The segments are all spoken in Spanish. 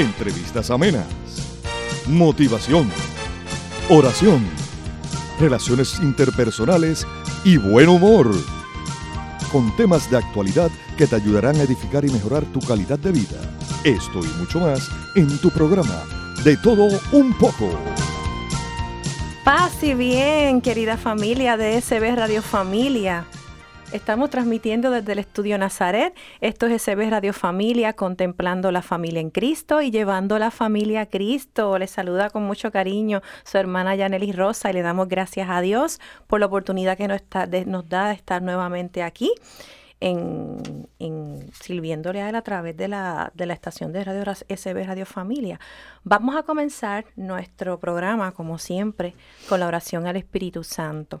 entrevistas amenas, motivación, oración, relaciones interpersonales y buen humor. Con temas de actualidad que te ayudarán a edificar y mejorar tu calidad de vida. Esto y mucho más en tu programa De todo un poco. Paz y bien, querida familia de SB Radio Familia. Estamos transmitiendo desde el estudio Nazaret. Esto es SB Radio Familia, contemplando la familia en Cristo y llevando la familia a Cristo. Les saluda con mucho cariño su hermana Yanelis Rosa y le damos gracias a Dios por la oportunidad que nos, está, nos da de estar nuevamente aquí. En, en, sirviéndole a él a través de la, de la estación de radio SB Radio Familia. Vamos a comenzar nuestro programa, como siempre, con la oración al Espíritu Santo.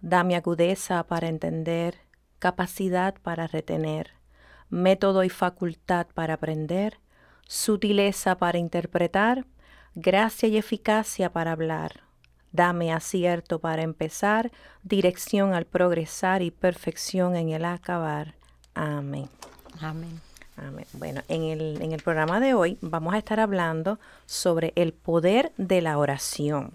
Dame agudeza para entender, capacidad para retener, método y facultad para aprender, sutileza para interpretar, gracia y eficacia para hablar. Dame acierto para empezar, dirección al progresar y perfección en el acabar. Amén. Amén. Amén. Bueno, en el, en el programa de hoy vamos a estar hablando sobre el poder de la oración.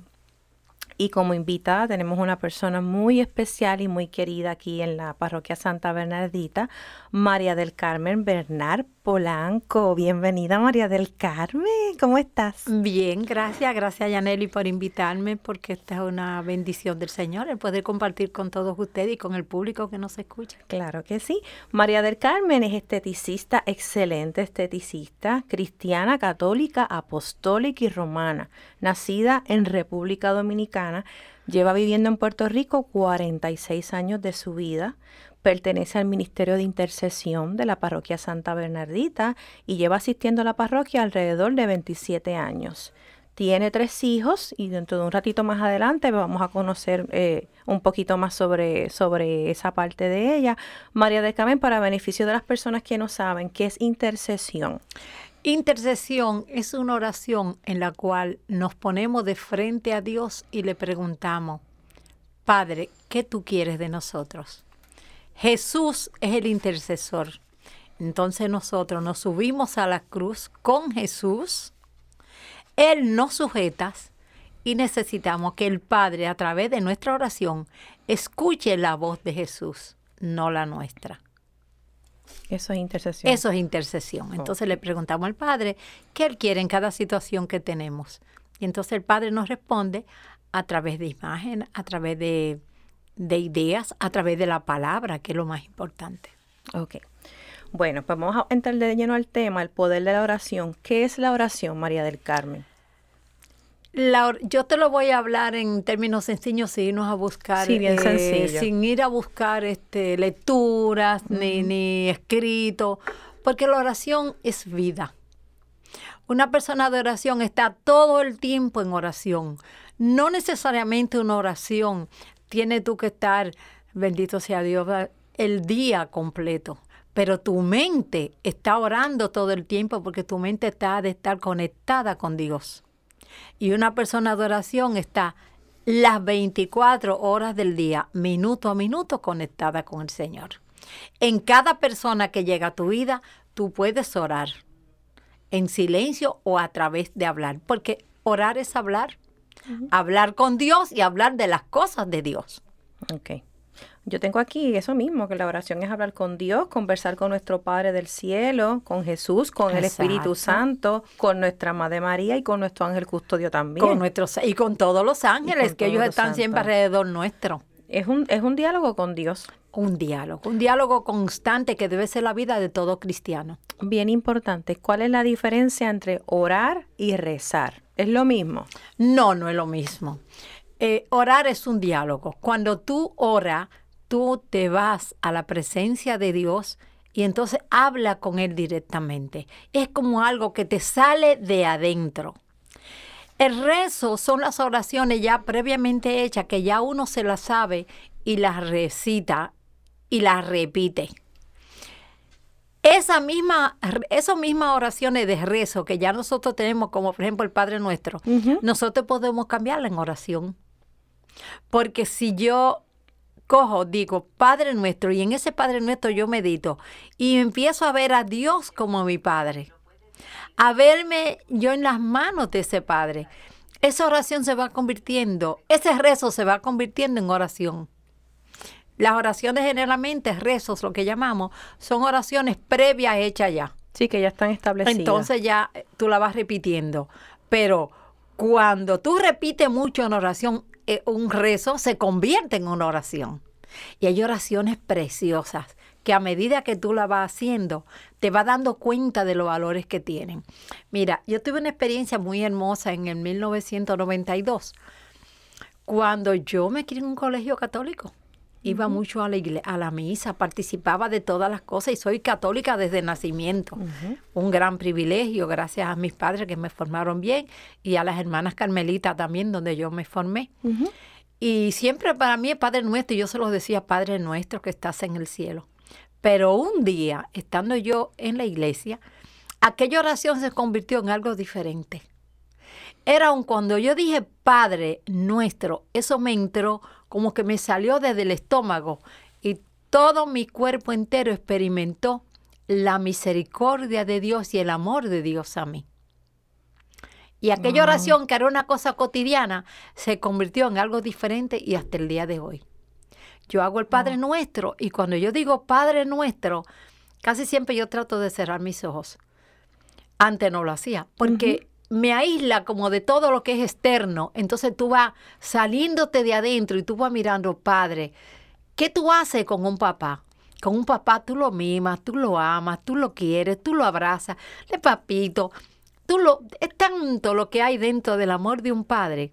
Y como invitada tenemos una persona muy especial y muy querida aquí en la parroquia Santa Bernardita, María del Carmen Bernard Polanco. Bienvenida María del Carmen, ¿cómo estás? Bien, gracias, gracias Yaneli por invitarme porque esta es una bendición del Señor el poder compartir con todos ustedes y con el público que nos escucha. Claro que sí. María del Carmen es esteticista, excelente esteticista, cristiana, católica, apostólica y romana, nacida en República Dominicana. Lleva viviendo en Puerto Rico 46 años de su vida, pertenece al Ministerio de Intercesión de la Parroquia Santa Bernardita y lleva asistiendo a la parroquia alrededor de 27 años. Tiene tres hijos y dentro de un ratito más adelante vamos a conocer eh, un poquito más sobre, sobre esa parte de ella. María de Carmen, para beneficio de las personas que no saben, ¿qué es intercesión? Intercesión es una oración en la cual nos ponemos de frente a Dios y le preguntamos, Padre, ¿qué tú quieres de nosotros? Jesús es el intercesor. Entonces nosotros nos subimos a la cruz con Jesús, Él nos sujeta y necesitamos que el Padre a través de nuestra oración escuche la voz de Jesús, no la nuestra. Eso es intercesión. Eso es intercesión. Entonces le preguntamos al Padre qué Él quiere en cada situación que tenemos. Y entonces el Padre nos responde a través de imagen, a través de de ideas a través de la palabra, que es lo más importante. Ok. Bueno, pues vamos a entrar de lleno al tema, el poder de la oración. ¿Qué es la oración, María del Carmen? La, yo te lo voy a hablar en términos sencillos sin irnos a buscar, sí, bien eh, sin ir a buscar este, lecturas ni, ni escrito, porque la oración es vida. Una persona de oración está todo el tiempo en oración. No necesariamente una oración tiene tú que estar, bendito sea Dios, el día completo. Pero tu mente está orando todo el tiempo porque tu mente está de estar conectada con Dios. Y una persona de oración está las 24 horas del día, minuto a minuto, conectada con el Señor. En cada persona que llega a tu vida, tú puedes orar en silencio o a través de hablar, porque orar es hablar hablar con Dios y hablar de las cosas de Dios. Ok. Yo tengo aquí eso mismo, que la oración es hablar con Dios, conversar con nuestro Padre del cielo, con Jesús, con el Espíritu Santo, con nuestra Madre María y con nuestro ángel custodio también. Con nuestros, y con todos los ángeles, que ellos están siempre alrededor nuestro. Es un, es un diálogo con Dios. Un diálogo, un diálogo constante que debe ser la vida de todo cristiano. Bien importante, ¿cuál es la diferencia entre orar y rezar? ¿Es lo mismo? No, no es lo mismo. Eh, orar es un diálogo. Cuando tú oras, tú te vas a la presencia de Dios y entonces habla con Él directamente. Es como algo que te sale de adentro. El rezo son las oraciones ya previamente hechas, que ya uno se las sabe y las recita y las repite. Esa misma, esas mismas oraciones de rezo que ya nosotros tenemos, como por ejemplo el Padre Nuestro, nosotros podemos cambiarla en oración. Porque si yo cojo, digo, Padre nuestro, y en ese Padre nuestro yo medito y empiezo a ver a Dios como mi Padre, a verme yo en las manos de ese Padre, esa oración se va convirtiendo, ese rezo se va convirtiendo en oración. Las oraciones generalmente, rezos, lo que llamamos, son oraciones previas hechas ya. Sí, que ya están establecidas. Entonces ya eh, tú la vas repitiendo. Pero cuando tú repites mucho en oración, eh, un rezo se convierte en una oración. Y hay oraciones preciosas que a medida que tú la vas haciendo, te vas dando cuenta de los valores que tienen. Mira, yo tuve una experiencia muy hermosa en el 1992, cuando yo me crié en un colegio católico. Iba mucho a la, a la misa, participaba de todas las cosas y soy católica desde nacimiento. Un gran privilegio, gracias a mis padres que me formaron bien y a las hermanas Carmelitas también, donde yo me formé. Y siempre para mí es Padre Nuestro, y yo se lo decía, Padre Nuestro que estás en el cielo. Pero un día, estando yo en la iglesia, aquella oración se convirtió en algo diferente. Era un cuando yo dije Padre Nuestro, eso me entró como que me salió desde el estómago y todo mi cuerpo entero experimentó la misericordia de Dios y el amor de Dios a mí. Y aquella oración que era una cosa cotidiana se convirtió en algo diferente y hasta el día de hoy. Yo hago el Padre Nuestro y cuando yo digo Padre Nuestro, casi siempre yo trato de cerrar mis ojos. Antes no lo hacía, porque me aísla como de todo lo que es externo. Entonces tú vas saliéndote de adentro y tú vas mirando, padre, ¿qué tú haces con un papá? Con un papá tú lo mimas, tú lo amas, tú lo quieres, tú lo abrazas, le papito. Tú lo, es tanto lo que hay dentro del amor de un padre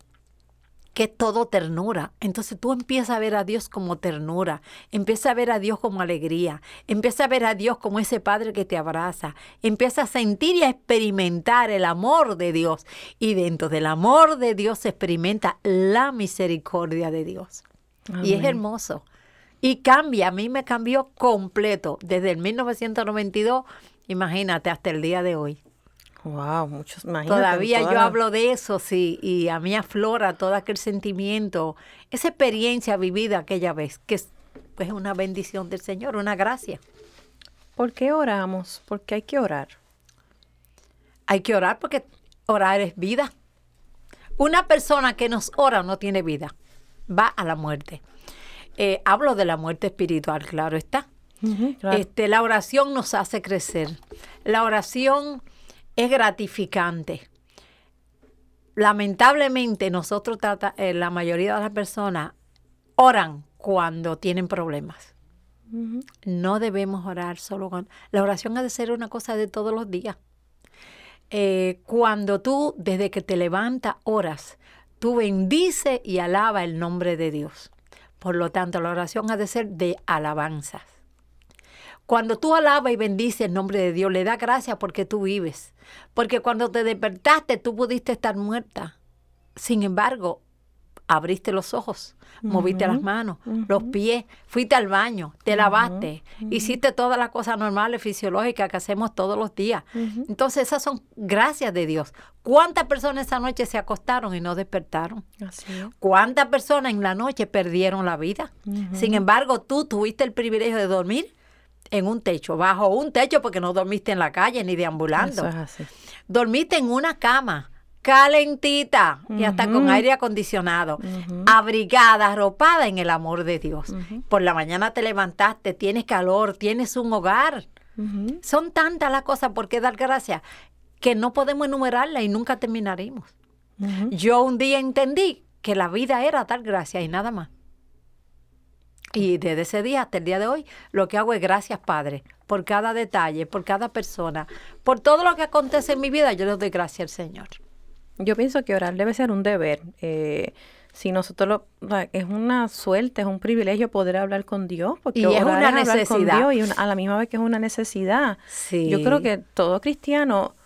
que es todo ternura. Entonces tú empiezas a ver a Dios como ternura, empiezas a ver a Dios como alegría, empiezas a ver a Dios como ese Padre que te abraza, empiezas a sentir y a experimentar el amor de Dios. Y dentro del amor de Dios se experimenta la misericordia de Dios. Y es hermoso. Y cambia, a mí me cambió completo desde el 1992, imagínate, hasta el día de hoy. Wow, muchos Todavía yo hablo de eso, sí, y a mí aflora todo aquel sentimiento, esa experiencia vivida aquella vez, que es pues, una bendición del Señor, una gracia. ¿Por qué oramos? Porque hay que orar. Hay que orar porque orar es vida. Una persona que nos ora no tiene vida, va a la muerte. Eh, hablo de la muerte espiritual, claro está. Este, la oración nos hace crecer. La oración es gratificante. Lamentablemente nosotros trata, eh, la mayoría de las personas oran cuando tienen problemas. No debemos orar solo cuando... La oración ha de ser una cosa de todos los días. Eh, cuando tú, desde que te levantas, oras, tú bendice y alaba el nombre de Dios. Por lo tanto, la oración ha de ser de alabanzas. Cuando tú alabas y bendices el nombre de Dios, le da gracias porque tú vives. Porque cuando te despertaste, tú pudiste estar muerta. Sin embargo, abriste los ojos, moviste las manos, los pies, fuiste al baño, te lavaste, hiciste todas las cosas normales, fisiológicas que hacemos todos los días. Entonces, esas son gracias de Dios. ¿Cuántas personas esa noche se acostaron y no despertaron? ¿Cuántas personas en la noche perdieron la vida? Sin embargo, tú tuviste el privilegio de dormir en un techo, bajo un techo porque no dormiste en la calle ni deambulando. Eso es así. Dormiste en una cama calentita y hasta con aire acondicionado, abrigada, arropada en el amor de Dios. Por la mañana te levantaste, tienes calor, tienes un hogar. Son tantas las cosas por qué dar gracias que no podemos enumerarlas y nunca terminaremos. Yo un día entendí que la vida era dar gracias y nada más. Y desde ese día hasta el día de hoy, lo que hago es gracias, Padre, por cada detalle, por cada persona, por todo lo que acontece en mi vida, yo le doy gracias al Señor. Yo pienso que orar debe ser un deber. Eh, si nosotros lo, es una suerte, es un privilegio poder hablar con Dios, porque y es una necesidad y a la misma vez que es una necesidad. Yo creo que todo cristiano,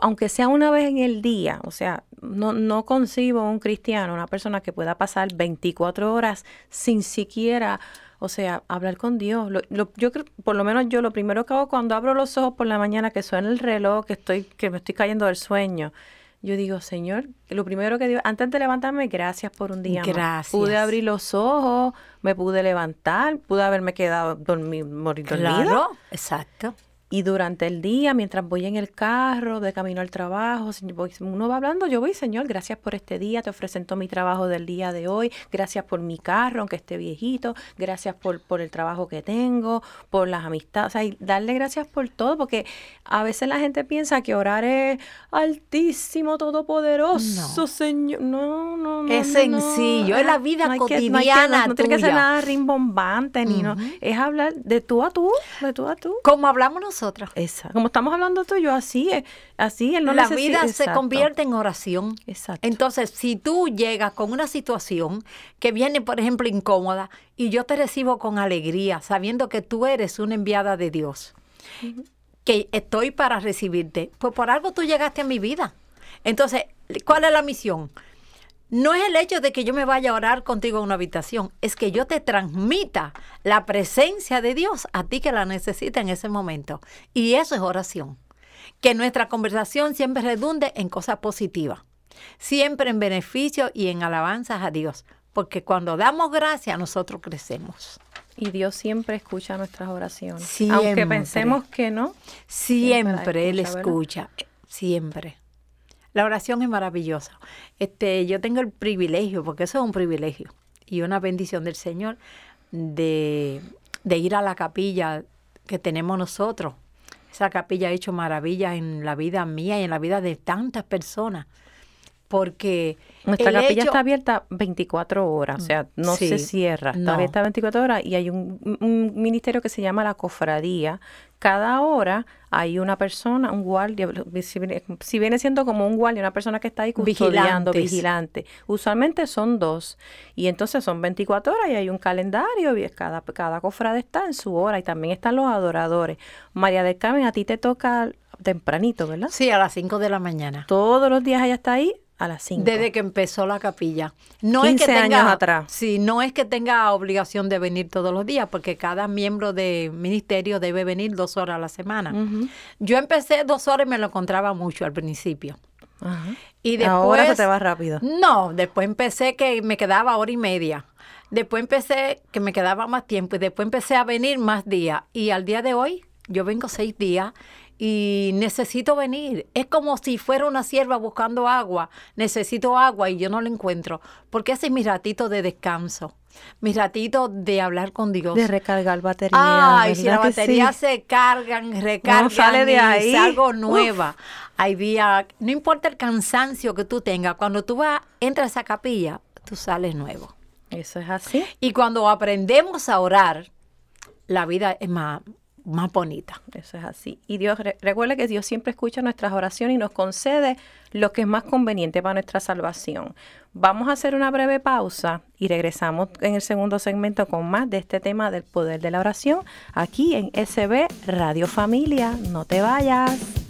aunque sea una vez en el día, o sea, no, no concibo un cristiano, una persona que pueda pasar 24 horas sin siquiera o sea, hablar con Dios. yo creo, por lo menos yo lo primero que hago cuando abro los ojos por la mañana, que suena el reloj, que estoy, que me estoy cayendo del sueño, yo digo, Señor, lo primero que digo, antes de levantarme, gracias por un día gracias. Pude abrir los ojos, me pude levantar, pude haberme quedado dormir, morir claro, exacto. Y durante el día, mientras voy en el carro, de camino al trabajo, uno va hablando, yo voy, Señor, gracias por este día, te ofrecento mi trabajo del día de hoy, gracias por mi carro, aunque esté viejito, gracias por, por el trabajo que tengo, por las amistades, o sea, y darle gracias por todo, porque a veces la gente piensa que orar es altísimo, todopoderoso, Señor. No, no, no. Es sencillo, es la vida cotidiana. no, tiene que ser nada rimbombante, ni no. Es hablar de tú a tú, de tú a tú. Como hablamos nosotros Exacto. Como estamos hablando tú y yo, así es. Así él no La vida se convierte en oración. Exacto. Entonces, si tú llegas con una situación que viene, por ejemplo, incómoda, y yo te recibo con alegría, sabiendo que tú eres una enviada de Dios, que estoy para recibirte, pues por algo tú llegaste a mi vida. Entonces, ¿cuál es la misión? No es el hecho de que yo me vaya a orar contigo en una habitación, es que yo te transmita la presencia de Dios a ti que la necesita en ese momento. Y eso es oración. Que nuestra conversación siempre redunde en cosas positivas, siempre en beneficio y en alabanzas a Dios, porque cuando damos gracia nosotros crecemos. Y Dios siempre escucha nuestras oraciones. Aunque pensemos que no. Siempre, Él escucha, siempre. La oración es maravillosa. Este, yo tengo el privilegio, porque eso es un privilegio y una bendición del Señor, de, de ir a la capilla que tenemos nosotros. Esa capilla ha hecho maravillas en la vida mía y en la vida de tantas personas porque nuestra capilla está abierta 24 horas, o sea, no se cierra, está abierta 24 horas y hay un, ministerio que se llama la cofradía. Cada hora hay una persona, un guardia, si viene, siendo como un guardia, una persona que está ahí custodiando, vigilante. Usualmente son dos y entonces son 24 horas y hay un calendario y cada, cada cofrade está en su hora y también están los adoradores. María del Carmen, a ti te toca tempranito, ¿verdad? Sí, a las 5 de la mañana. Todos los días ella está ahí a las 5. Desde que empezó la capilla. No 15 es que tenga, años atrás. Sí, no es que tenga obligación de venir todos los días, porque cada miembro de ministerio debe venir dos horas a la semana. Yo empecé dos horas y me lo encontraba mucho al principio. Y después, Ahora se te va rápido. No, después empecé que me quedaba hora y media. Después empecé que me quedaba más tiempo y después empecé a venir más días. Y al día de hoy, yo vengo seis días y necesito venir. Es como si fuera una sierva buscando agua. Necesito agua y yo no la encuentro. Porque ese es mi ratito de descanso. Mi ratito de hablar con Dios. De recargar batería. Ay, si la batería se cargan, recargan no sale de ahí. salgo nueva. Hay no importa el cansancio que tú tengas, cuando tú vas, entras a esa capilla, tú sales nuevo. Eso es así. Y cuando aprendemos a orar, la vida es más, más bonita. Eso es así. Y Dios, recuerde que Dios siempre escucha nuestras oraciones y nos concede lo que es más conveniente para nuestra salvación. Vamos a hacer una breve pausa y regresamos en el segundo segmento con más de este tema del poder de la oración aquí en SB Radio Familia. No te vayas.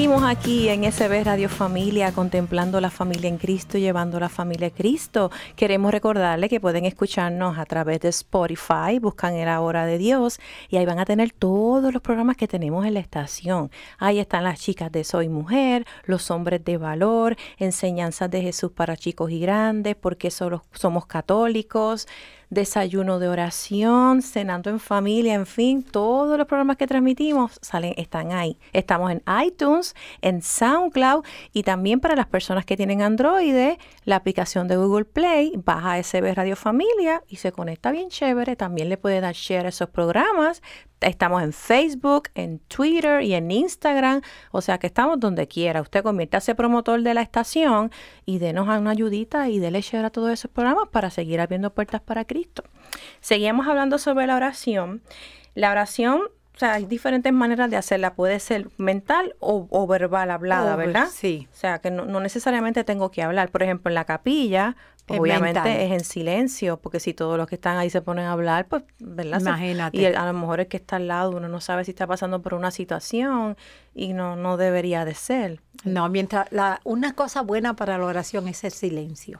Seguimos aquí en SB Radio Familia, contemplando la familia en Cristo, llevando la familia a Cristo. Queremos recordarle que pueden escucharnos a través de Spotify, buscan el Hora de Dios y ahí van a tener todos los programas que tenemos en la estación. Ahí están las chicas de Soy Mujer, los hombres de valor, enseñanzas de Jesús para chicos y grandes, porque somos católicos desayuno de oración, cenando en familia, en fin, todos los programas que transmitimos salen, están ahí. Estamos en iTunes, en SoundCloud y también para las personas que tienen Android, la aplicación de Google Play, baja SB Radio Familia y se conecta bien chévere. También le puede dar share a esos programas. Estamos en Facebook, en Twitter y en Instagram. O sea que estamos donde quiera. Usted conviértase promotor de la estación y denos una ayudita y dele share a todos esos programas para seguir abriendo puertas para Cristo. Seguimos hablando sobre la oración. La oración o sea, hay diferentes maneras de hacerla. Puede ser mental o, verbal, hablada, ¿verdad? Sí. O sea, que no, no, necesariamente tengo que hablar. Por ejemplo, en la capilla, obviamente es en silencio, porque si todos los que están ahí se ponen a hablar, pues, ¿verdad? Imagínate. Y a lo mejor el que está al lado, uno no sabe si está pasando por una situación y no, no debería de ser. No, mientras la, una cosa buena para la oración es el silencio.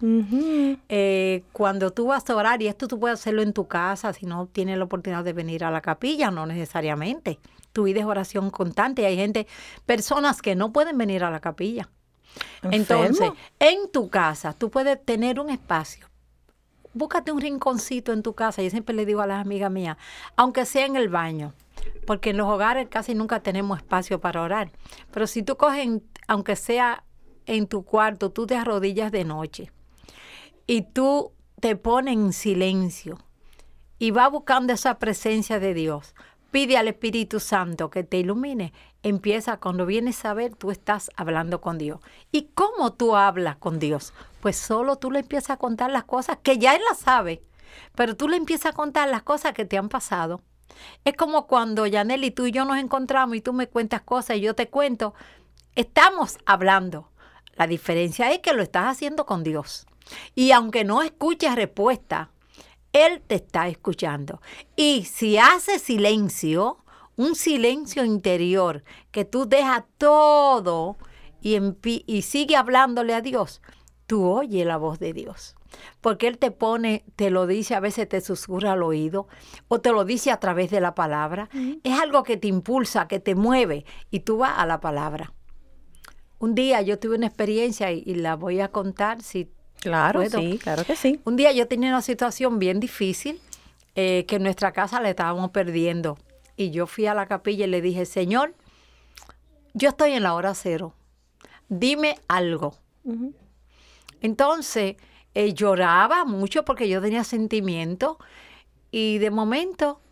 eh, cuando tú vas a orar, y esto tú puedes hacerlo en tu casa, si no tienes la oportunidad de venir a la capilla, no necesariamente. Tu vida es oración constante. Hay gente, personas que no pueden venir a la capilla. Entonces, en tu casa, tú puedes tener un espacio. Búscate un rinconcito en tu casa. Yo siempre le digo a las amigas mías, aunque sea en el baño, porque en los hogares casi nunca tenemos espacio para orar. Pero si tú coges, aunque sea en tu cuarto, tú te arrodillas de noche y tú te pones en silencio y vas buscando esa presencia de Dios pide al Espíritu Santo que te ilumine. Empieza cuando vienes a ver, tú estás hablando con Dios. ¿Y cómo tú hablas con Dios? Pues solo tú le empiezas a contar las cosas que ya Él las sabe, pero tú le empiezas a contar las cosas que te han pasado. Es como cuando Yanel y tú y yo nos encontramos y tú me cuentas cosas y yo te cuento. Estamos hablando. La diferencia es que lo estás haciendo con Dios. Y aunque no escuches respuesta, él te está escuchando. Y si hace silencio, un silencio interior, que tú dejas todo y, y sigue hablándole a Dios, tú oyes la voz de Dios. Porque Él te pone, te lo dice, a veces te susurra al oído o te lo dice a través de la palabra. Es algo que te impulsa, que te mueve y tú vas a la palabra. Un día yo tuve una experiencia y, y la voy a contar si Claro, sí, claro que sí. Un día yo tenía una situación bien difícil eh, que en nuestra casa le estábamos perdiendo. Y yo fui a la capilla y le dije, Señor, yo estoy en la hora cero. Dime algo. Entonces, eh, lloraba mucho porque yo tenía sentimiento. Y de momento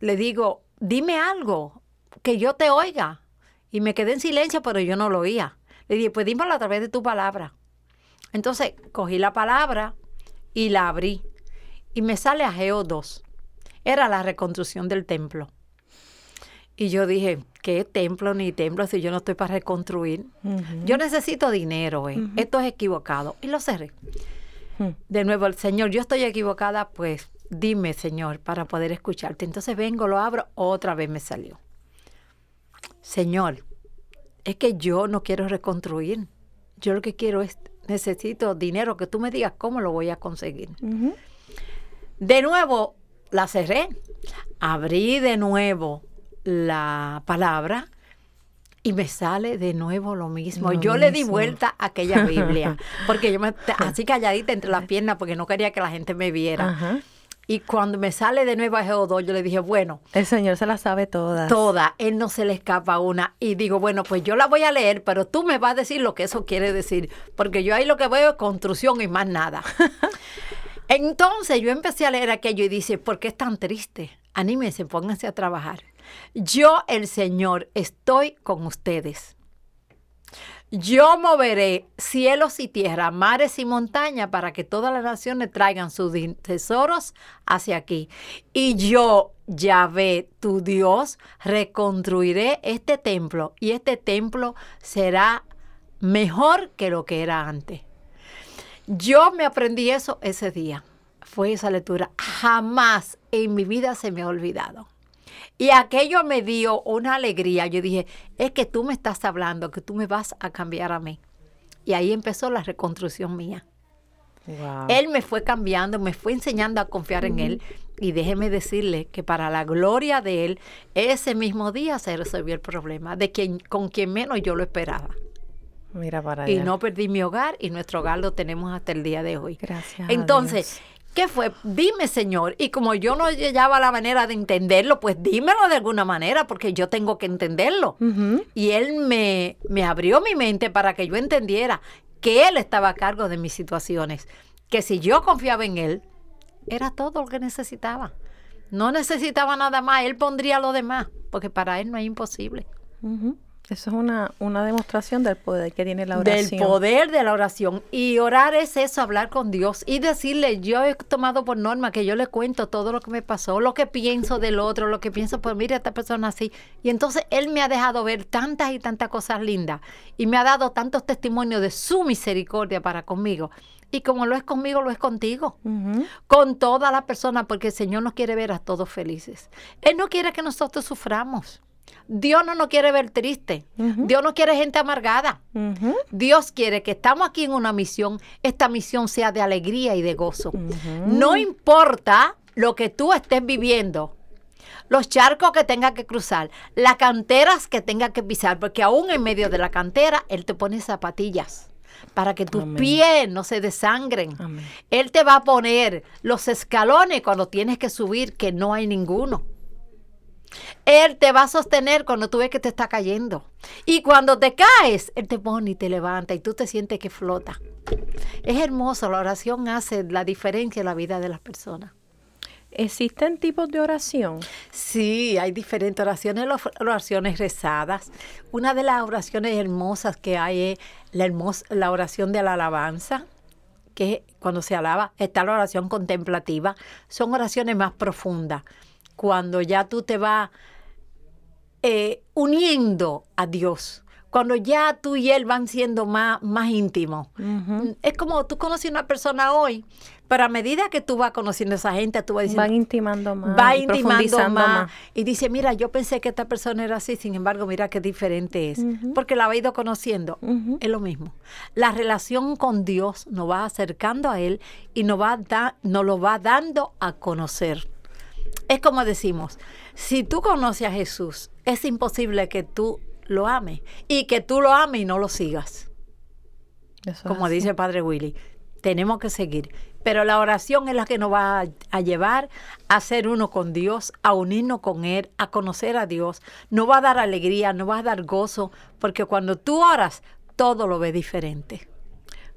le digo, dime algo, que yo te oiga. Y me quedé en silencio, pero yo no lo oía. Le dije, pues dímelo a través de tu palabra. Entonces cogí la palabra y la abrí. Y me sale Ageo 2. Era la reconstrucción del templo. Y yo dije, ¿qué templo ni templo si yo no estoy para reconstruir? Yo necesito dinero, eh. esto es equivocado. Y lo cerré. De nuevo, el Señor, yo estoy equivocada, pues dime, Señor, para poder escucharte. Entonces vengo, lo abro, otra vez me salió. Señor, es que yo no quiero reconstruir. Yo lo que quiero es necesito dinero, que tú me digas cómo lo voy a conseguir. De nuevo, la cerré, abrí de nuevo la palabra y me sale de nuevo lo mismo. Lo yo le di vuelta a aquella Biblia, porque yo me así calladita entre las piernas porque no quería que la gente me viera. Ajá. Y cuando me sale de nuevo a Geodó, yo le dije, bueno, El Señor se la sabe todas. toda, él no se le escapa una. Y digo, bueno, pues yo la voy a leer, pero tú me vas a decir lo que eso quiere decir, porque yo ahí lo que veo es construcción y más nada. Entonces yo empecé a leer aquello y dice, ¿por qué es tan triste? Anímense, pónganse a trabajar. Yo, el Señor, estoy con ustedes. Yo moveré cielos y tierra, mares y montañas para que todas las naciones traigan sus tesoros hacia aquí. Y yo, Yahvé, tu Dios, reconstruiré este templo y este templo será mejor que lo que era antes. Yo me aprendí eso ese día. Fue esa lectura. Jamás en mi vida se me ha olvidado. Y aquello me dio una alegría. Yo dije, es que tú me estás hablando, que tú me vas a cambiar a mí. Y ahí empezó la reconstrucción mía. Wow. Él me fue cambiando, me fue enseñando a confiar en Él. Y déjeme decirle que para la gloria de Él, ese mismo día se resolvió el problema, de quien, con quien menos yo lo esperaba. Mira para Y no perdí mi hogar y nuestro hogar lo tenemos hasta el día de hoy. Gracias. Entonces, ¿qué fue? Dime, Señor. Y como yo no hallaba la manera de entenderlo, pues dímelo de alguna manera, porque yo tengo que entenderlo. Y Él me, me abrió mi mente para que yo entendiera que Él estaba a cargo de mis situaciones. Que si yo confiaba en Él, era todo lo que necesitaba. No necesitaba nada más. Él pondría lo demás, porque para Él no es imposible. Eso es una, una demostración del poder que tiene la Del oración. poder de la oración. Y orar es eso, hablar con Dios y decirle, yo he tomado por norma que yo le cuento todo lo que me pasó, lo que pienso del otro, lo que pienso, pues mira, esta persona así. Y entonces Él me ha dejado ver tantas y tantas cosas lindas y me ha dado tantos testimonios de su misericordia para conmigo. Y como lo es conmigo, lo es contigo. Con todas las personas, porque el Señor nos quiere ver a todos felices. Él no quiere que nosotros suframos. Dios no nos quiere ver tristes. Dios no quiere gente amargada. Dios quiere que estamos aquí en una misión, esta misión sea de alegría y de gozo. No importa lo que tú estés viviendo, los charcos que tengas que cruzar, las canteras que tengas que pisar, porque aún en medio de la cantera Él te pone zapatillas para que tus Amén. pies no se desangren. Amén. Él te va a poner los escalones cuando tienes que subir, que no hay ninguno. Él te va a sostener cuando tú ves que te está cayendo. Y cuando te caes, Él te pone y te levanta y tú te sientes que flota. Es hermoso, la oración hace la diferencia en la vida de las personas. ¿Existen tipos de oración? Sí, hay diferentes oraciones, las oraciones rezadas. Una de las oraciones hermosas que hay es la, hermos- la oración de la alabanza, que cuando se alaba está la oración contemplativa. Son oraciones más profundas, cuando ya tú te vas eh, uniendo a Dios, cuando ya tú y Él van siendo más, más íntimos. Es como tú conoces a una persona hoy, pero a medida que tú vas conociendo a esa gente, tú vas diciendo, Van intimando más. va intimando más, y dice, mira, yo pensé que esta persona era así, sin embargo, mira qué diferente es, porque la ha ido conociendo, es lo mismo. La relación con Dios nos va acercando a Él y nos, va da- nos lo va dando a conocer. Es como decimos, si tú conoces a Jesús, es imposible que tú lo ames y que tú lo ames y no lo sigas Eso como dice el Padre Willy, tenemos que seguir. Pero la oración es la que nos va a, a llevar a ser uno con Dios, a unirnos con Él, a conocer a Dios. Nos va a dar alegría, nos va a dar gozo, porque cuando tú oras, todo lo ves diferente.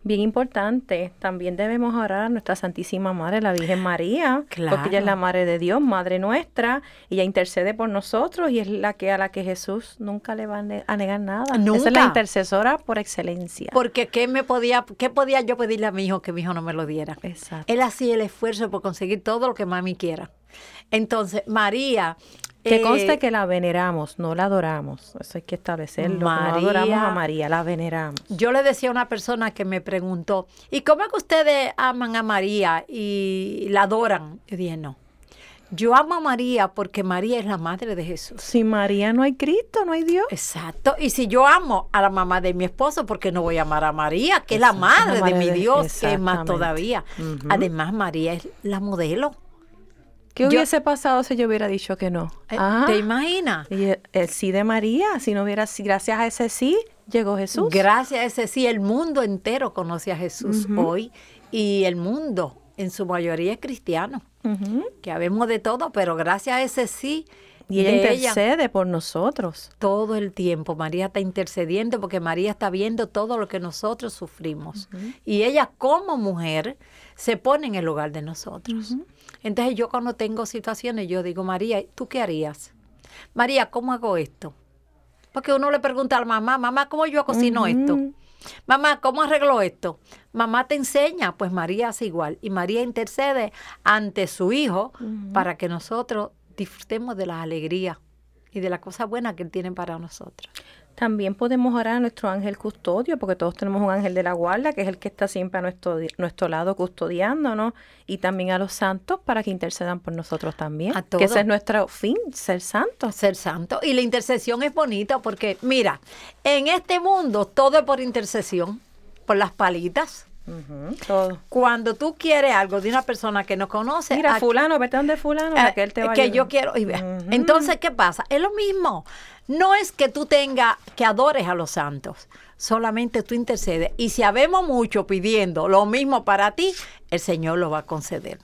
Bien importante, también debemos orar a nuestra Santísima Madre, la Virgen María, porque ella es la Madre de Dios, Madre nuestra, y ella intercede por nosotros y es la que a la que Jesús nunca le va a ne- a negar nada. Esa es la intercesora por excelencia. Porque ¿qué, me podía, ¿qué podía yo pedirle a mi hijo que mi hijo no me lo diera? Exacto. Él hacía el esfuerzo por conseguir todo lo que mami quiera. Entonces, María... Que eh, conste que la veneramos, no la adoramos. Eso hay que establecerlo. que No adoramos a María, la veneramos. Yo le decía a una persona que me preguntó, ¿y cómo es que ustedes aman a María y la adoran? Yo dije, no. Yo amo a María porque María es la madre de Jesús. Sin María no hay Cristo, no hay Dios. Exacto. Y si yo amo a la mamá de mi esposo, ¿por qué no voy a amar a María, que es la madre, la madre de mi Dios, que es más todavía? Además, María es la modelo. ¿Qué hubiese pasado si yo hubiera dicho que no? Eh, Ajá. ¿Te imaginas? Y el, el sí de María, si no hubiera, si gracias a ese sí, llegó Jesús. Gracias a ese sí, el mundo entero conoce a Jesús hoy y el mundo en su mayoría es cristiano. Que habemos de todo, pero gracias a ese sí. Y ella de intercede por nosotros. todo el tiempo. María está intercediendo porque María está viendo todo lo que nosotros sufrimos. Y ella como mujer se pone en el lugar de nosotros. Entonces yo cuando tengo situaciones, yo digo, María, ¿tú qué harías? María, ¿cómo hago esto? Porque uno le pregunta a la mamá, mamá, ¿cómo yo cocino esto? Mamá, ¿cómo arreglo esto? Mamá te enseña, pues María hace igual. Y María intercede ante su hijo para que nosotros disfrutemos de las alegrías y de las cosas buenas que Él tiene para nosotros. También podemos orar a nuestro ángel custodio, porque todos tenemos un ángel de la guarda, que es el que está siempre a nuestro, nuestro lado custodiándonos, y también a los santos para que intercedan por nosotros también. A Que ese es nuestro fin, ser santos. Ser santo. Y la intercesión es bonita porque, mira, en este mundo todo es por intercesión, por las palitas. Todo. Cuando tú quieres algo de una persona que no conoce, Mira, aquí- fulano, vete donde fulano, Eh, que él te va a que ayudar. yo quiero y vea. Entonces, ¿qué pasa? Es lo mismo. No es que tú tengas que adores a los santos, solamente tú intercedes. Y si habemos mucho pidiendo lo mismo para ti, el Señor lo va a conceder.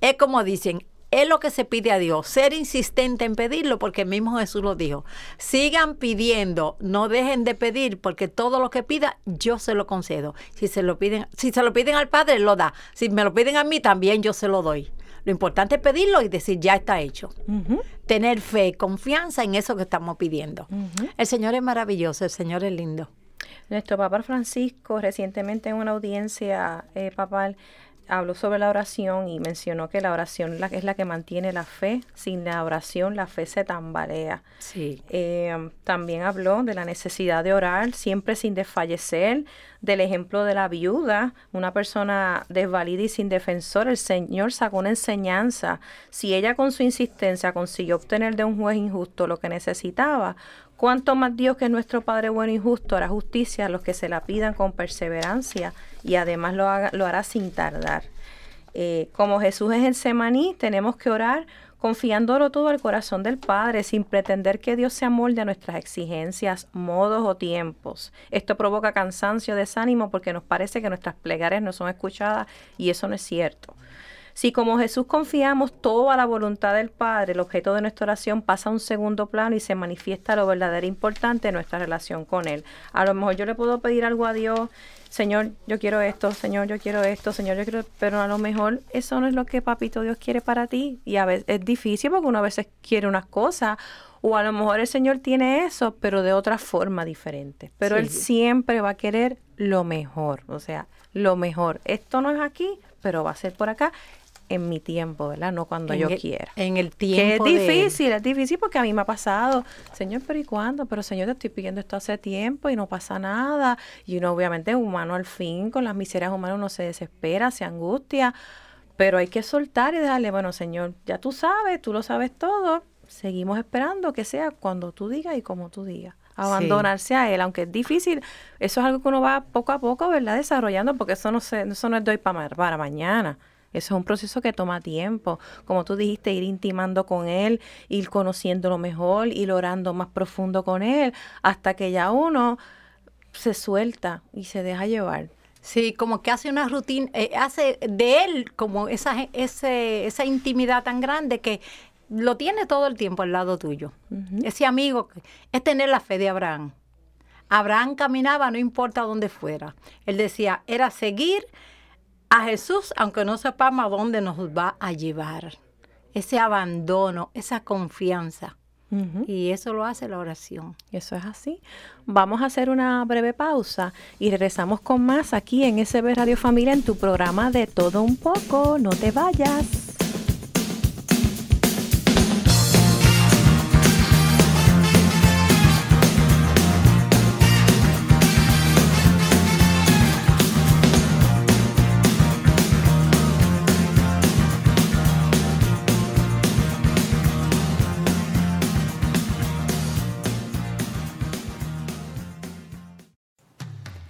Es como dicen, es lo que se pide a Dios, ser insistente en pedirlo, porque el mismo Jesús lo dijo. Sigan pidiendo, no dejen de pedir, porque todo lo que pida, yo se lo concedo. Si se lo piden, si se lo piden al Padre, lo da. Si me lo piden a mí, también yo se lo doy. Lo importante es pedirlo y decir, ya está hecho. Tener fe, confianza en eso que estamos pidiendo. El Señor es maravilloso, el Señor es lindo. Nuestro Papa Francisco recientemente en una audiencia eh, papal habló sobre la oración y mencionó que la oración la- es la que mantiene la fe. Sin la oración la fe se tambalea. Sí. Eh, también habló de la necesidad de orar siempre sin desfallecer, del ejemplo de la viuda, una persona desvalida y sin defensor. El Señor sacó una enseñanza. Si ella con su insistencia consiguió obtener de un juez injusto lo que necesitaba, ¿cuánto más Dios que es nuestro Padre bueno y justo hará justicia a los que se la pidan con perseverancia y además lo, haga- lo hará sin tardar? Eh, como Jesús es el semaní, tenemos que orar confiándolo todo al corazón del Padre, sin pretender que Dios se amolde a nuestras exigencias, modos o tiempos. Esto provoca cansancio, desánimo, porque nos parece que nuestras plegarias no son escuchadas y eso no es cierto. Si como Jesús confiamos todo a la voluntad del Padre, el objeto de nuestra oración pasa a un segundo plano y se manifiesta lo verdadero importante de nuestra relación con Él. A lo mejor yo le puedo pedir algo a Dios, Señor, yo quiero esto, Señor, yo quiero esto, Señor, yo quiero, pero a lo mejor eso no es lo que Papito Dios quiere para ti. Y a veces es difícil porque uno a veces quiere unas cosas, o a lo mejor el Señor tiene eso, pero de otra forma diferente. Pero Sí. Él siempre va a querer lo mejor, o sea, lo mejor. Esto no es aquí, pero va a ser por acá en mi tiempo, ¿verdad? No cuando En yo el- quiera. En el Que es tiempo de Él. difícil, es difícil porque a mí me ha pasado, Señor, pero ¿y cuándo? Pero Señor, te estoy pidiendo esto hace tiempo y no pasa nada. Y uno obviamente es humano al fin, con las miserias humanas uno se desespera, se angustia, pero hay que soltar y dejarle, bueno, Señor, ya tú sabes, tú lo sabes todo, seguimos esperando que sea cuando tú digas y como tú digas. Abandonarse a él, aunque es difícil, eso es algo que uno va poco a poco, ¿verdad? Desarrollando, porque eso no, se, eso no es de hoy para, ma- para mañana. Eso es un proceso que toma tiempo. Como tú dijiste, ir intimando con él, ir conociéndolo mejor, ir orando más profundo con él, hasta que ya uno se suelta y se deja llevar. Sí, como que hace una rutina, eh, hace de él como esa, ese, esa intimidad tan grande que lo tiene todo el tiempo al lado tuyo. Ese amigo es tener la fe de Abraham. Abraham caminaba no importa dónde fuera. Él decía, era seguir a Jesús aunque no sepamos a dónde nos va a llevar. Ese abandono, esa confianza. Y eso lo hace la oración. Eso es así. Vamos a hacer una breve pausa y regresamos con más aquí en SB Radio Familia en tu programa de todo un poco. No te vayas.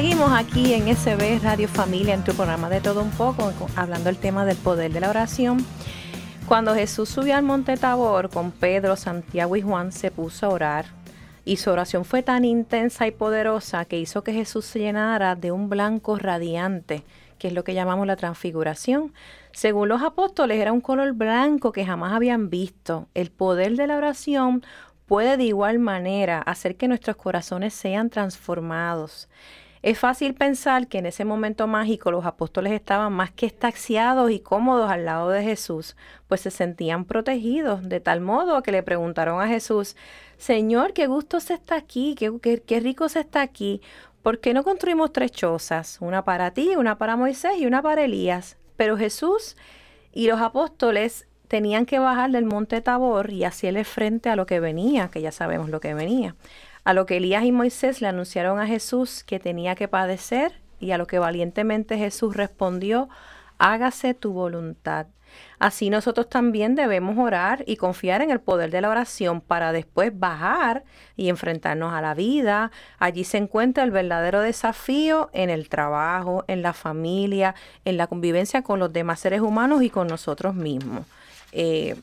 Seguimos aquí en SB Radio Familia, en tu programa de todo un poco, hablando del tema del poder de la oración. Cuando Jesús subió al monte Tabor con Pedro, Santiago y Juan, se puso a orar. Y su oración fue tan intensa y poderosa que hizo que Jesús se llenara de un blanco radiante, que es lo que llamamos la transfiguración. Según los apóstoles, era un color blanco que jamás habían visto. El poder de la oración puede de igual manera hacer que nuestros corazones sean transformados. Es fácil pensar que en ese momento mágico los apóstoles estaban más que estaxiados y cómodos al lado de Jesús, pues se sentían protegidos, de tal modo que le preguntaron a Jesús, Señor, qué gusto se está aquí, qué, qué, rico se está aquí, ¿por qué no construimos tres chozas? Una para ti, una para Moisés y una para Elías. Pero Jesús y los apóstoles tenían que bajar del monte Tabor y hacerle frente a lo que venía, que ya sabemos lo que venía a lo que Elías y Moisés le anunciaron a Jesús que tenía que padecer y a lo que valientemente Jesús respondió, hágase tu voluntad. Así nosotros también debemos orar y confiar en el poder de la oración para después bajar y enfrentarnos a la vida. Allí se encuentra el verdadero desafío en el trabajo, en la familia, en la convivencia con los demás seres humanos y con nosotros mismos. Eh,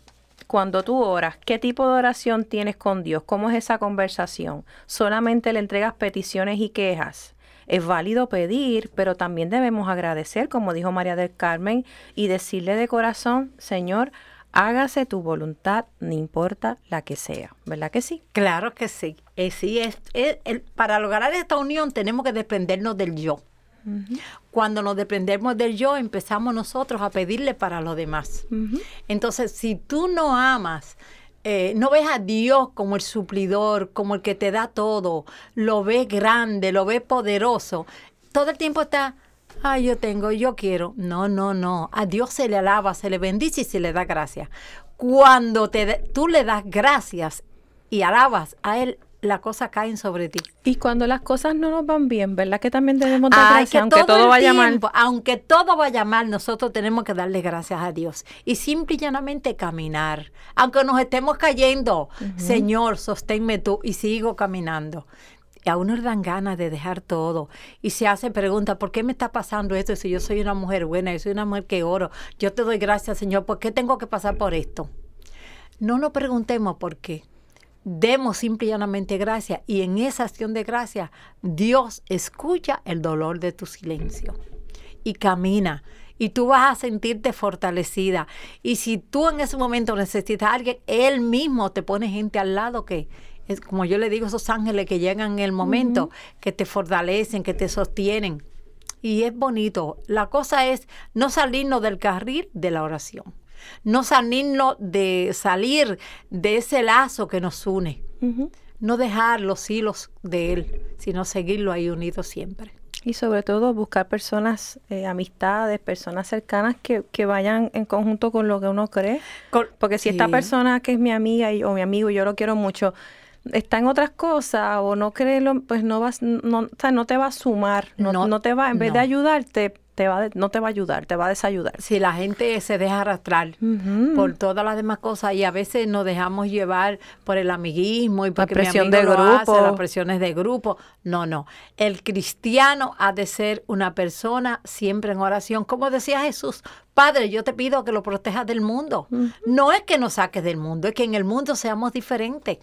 cuando tú oras, ¿qué tipo de oración tienes con Dios? ¿Cómo es esa conversación? ¿Solamente le entregas peticiones y quejas? Es válido pedir, pero también debemos agradecer, como dijo María del Carmen, y decirle de corazón, Señor, hágase tu voluntad, no importa la que sea. ¿Verdad que sí? Claro que sí. Eh, sí es, para lograr esta unión tenemos que desprendernos del yo. Cuando nos dependemos del yo, empezamos nosotros a pedirle para los demás. Entonces, si tú no amas, eh, no ves a Dios como el suplidor, como el que te da todo, lo ves grande, lo ves poderoso, todo el tiempo está, ay, yo tengo, yo quiero. No, no, no. A Dios se le alaba, se le bendice y se le da gracias. Cuando te, tú le das gracias y alabas a Él, las cosas caen sobre ti. Y cuando las cosas no nos van bien, ¿verdad que también tenemos dar gracias, aunque todo, vaya mal? Aunque todo vaya mal, nosotros tenemos que darle gracias a Dios. Y simple y llanamente caminar. Aunque nos estemos cayendo, Señor, sosténme tú y sigo caminando. Y a uno le dan ganas de dejar todo. Y se hace pregunta, ¿por qué me está pasando esto si yo soy una mujer buena, yo soy una mujer que oro? Yo te doy gracias, Señor, ¿por qué tengo que pasar por esto? No nos preguntemos por qué demos simple y llanamente gracia y en esa acción de gracia Dios escucha el dolor de tu silencio y camina y tú vas a sentirte fortalecida. Y si tú en ese momento necesitas a alguien, Él mismo te pone gente al lado que, es como yo le digo, esos ángeles que llegan en el momento, que te fortalecen, que te sostienen. Y es bonito. La cosa es no salirnos del carril de la oración no salirnos de salir de ese lazo que nos une, no dejar los hilos de él, sino seguirlo ahí unido siempre. Y sobre todo buscar personas, eh, amistades, personas cercanas que, que, vayan en conjunto con lo que uno cree. Porque si esta persona que es mi amiga y, o mi amigo y yo lo quiero mucho, está en otras cosas o no cree, pues no vas, no, o sea, no te va a sumar, no, no, te va, en vez de ayudarte, te va no te va a ayudar, te va a desayudar. Si la gente se deja arrastrar por todas las demás cosas y a veces nos dejamos llevar por el amiguismo y por la presión de grupo, las presiones de grupo. No, no. El cristiano ha de ser una persona siempre en oración. Como decía Jesús, Padre, yo te pido que lo protejas del mundo. No es que nos saques del mundo, es que en el mundo seamos diferentes.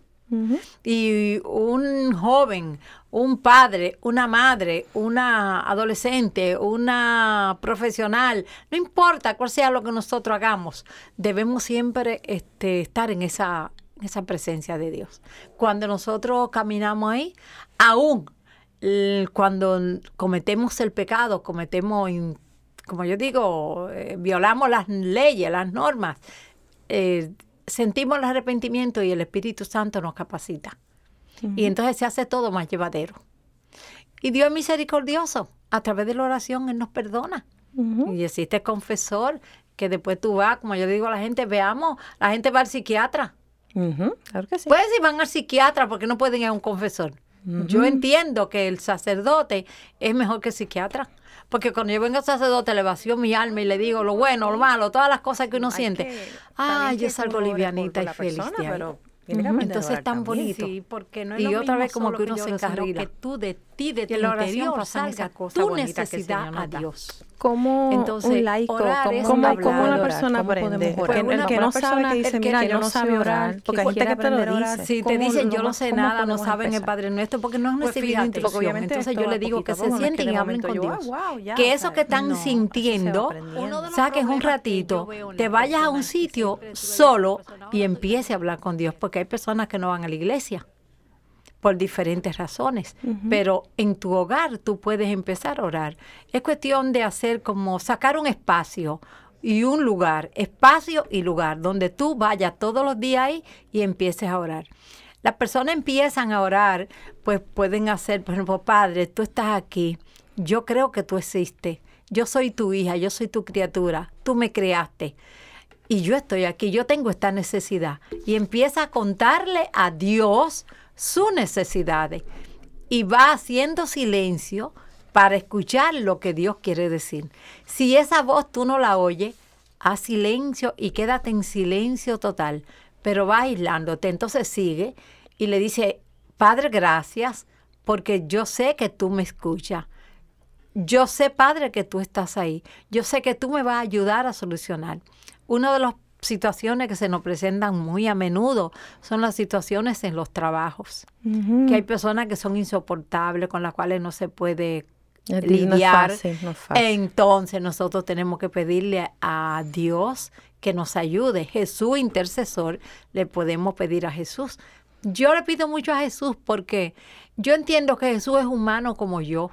Y un joven, un padre, una madre, una adolescente, una profesional, no importa cuál sea lo que nosotros hagamos, debemos siempre este, estar en esa, presencia de Dios. Cuando nosotros caminamos ahí, aún cuando cometemos el pecado, cometemos, como yo digo, eh, violamos las leyes, las normas, eh, sentimos el arrepentimiento y el Espíritu Santo nos capacita. Y entonces se hace todo más llevadero. Y Dios es misericordioso. A través de la oración Él nos perdona. Y existe confesor que después tú vas, como yo digo a la gente, veamos, la gente va al psiquiatra. Claro que sí. Pues si van al psiquiatra porque no pueden ir a un confesor. Yo entiendo que el sacerdote es mejor que el psiquiatra. Porque cuando yo vengo al sacerdote, le vacío mi alma y le digo lo bueno, lo malo, todas las cosas que uno siente. ah, yo salgo livianita y feliz. Entonces es tan bonito. porque no y otra vez como que uno se encarrila. Que tú de ti, de tu interior, salga tu necesidad a Dios como un laico, como, como, una persona aprende. Porque el que no sabe que dice, mira, yo no sabe orar, porque hay gente que te lo dice. Si te dicen, yo no sé nada, no saben el Padre Nuestro, porque no es pues recibido instrucción. Entonces yo le digo que se sienten y hablen con Dios. Que eso que están sintiendo, saques un ratito, te vayas a un sitio solo y empiece a hablar con Dios, porque hay personas que no van a la iglesia por diferentes razones, pero en tu hogar tú puedes empezar a orar. Es cuestión de hacer como sacar un espacio y un lugar, espacio y lugar, donde tú vayas todos los días ahí y empieces a orar. Las personas empiezan a orar, pues pueden hacer, por ejemplo, Padre, tú estás aquí, yo creo que tú existes, yo soy tu hija, yo soy tu criatura, tú me creaste. Y yo estoy aquí, yo tengo esta necesidad. Y empieza a contarle a Dios sus necesidades y va haciendo silencio para escuchar lo que Dios quiere decir. Si esa voz tú no la oyes, haz silencio y quédate en silencio total, pero va aislándote. Entonces sigue y le dice, Padre, gracias, porque yo sé que tú me escuchas. Yo sé, Padre, que tú estás ahí. Yo sé que tú me vas a ayudar a solucionar. Uno de los situaciones que se nos presentan muy a menudo son las situaciones en los trabajos, que hay personas que son insoportables, con las cuales no se puede lidiar. Entonces nosotros tenemos que pedirle a Dios que nos ayude. Jesús intercesor, le podemos pedir a Jesús. Yo le pido mucho a Jesús porque yo entiendo que Jesús es humano como yo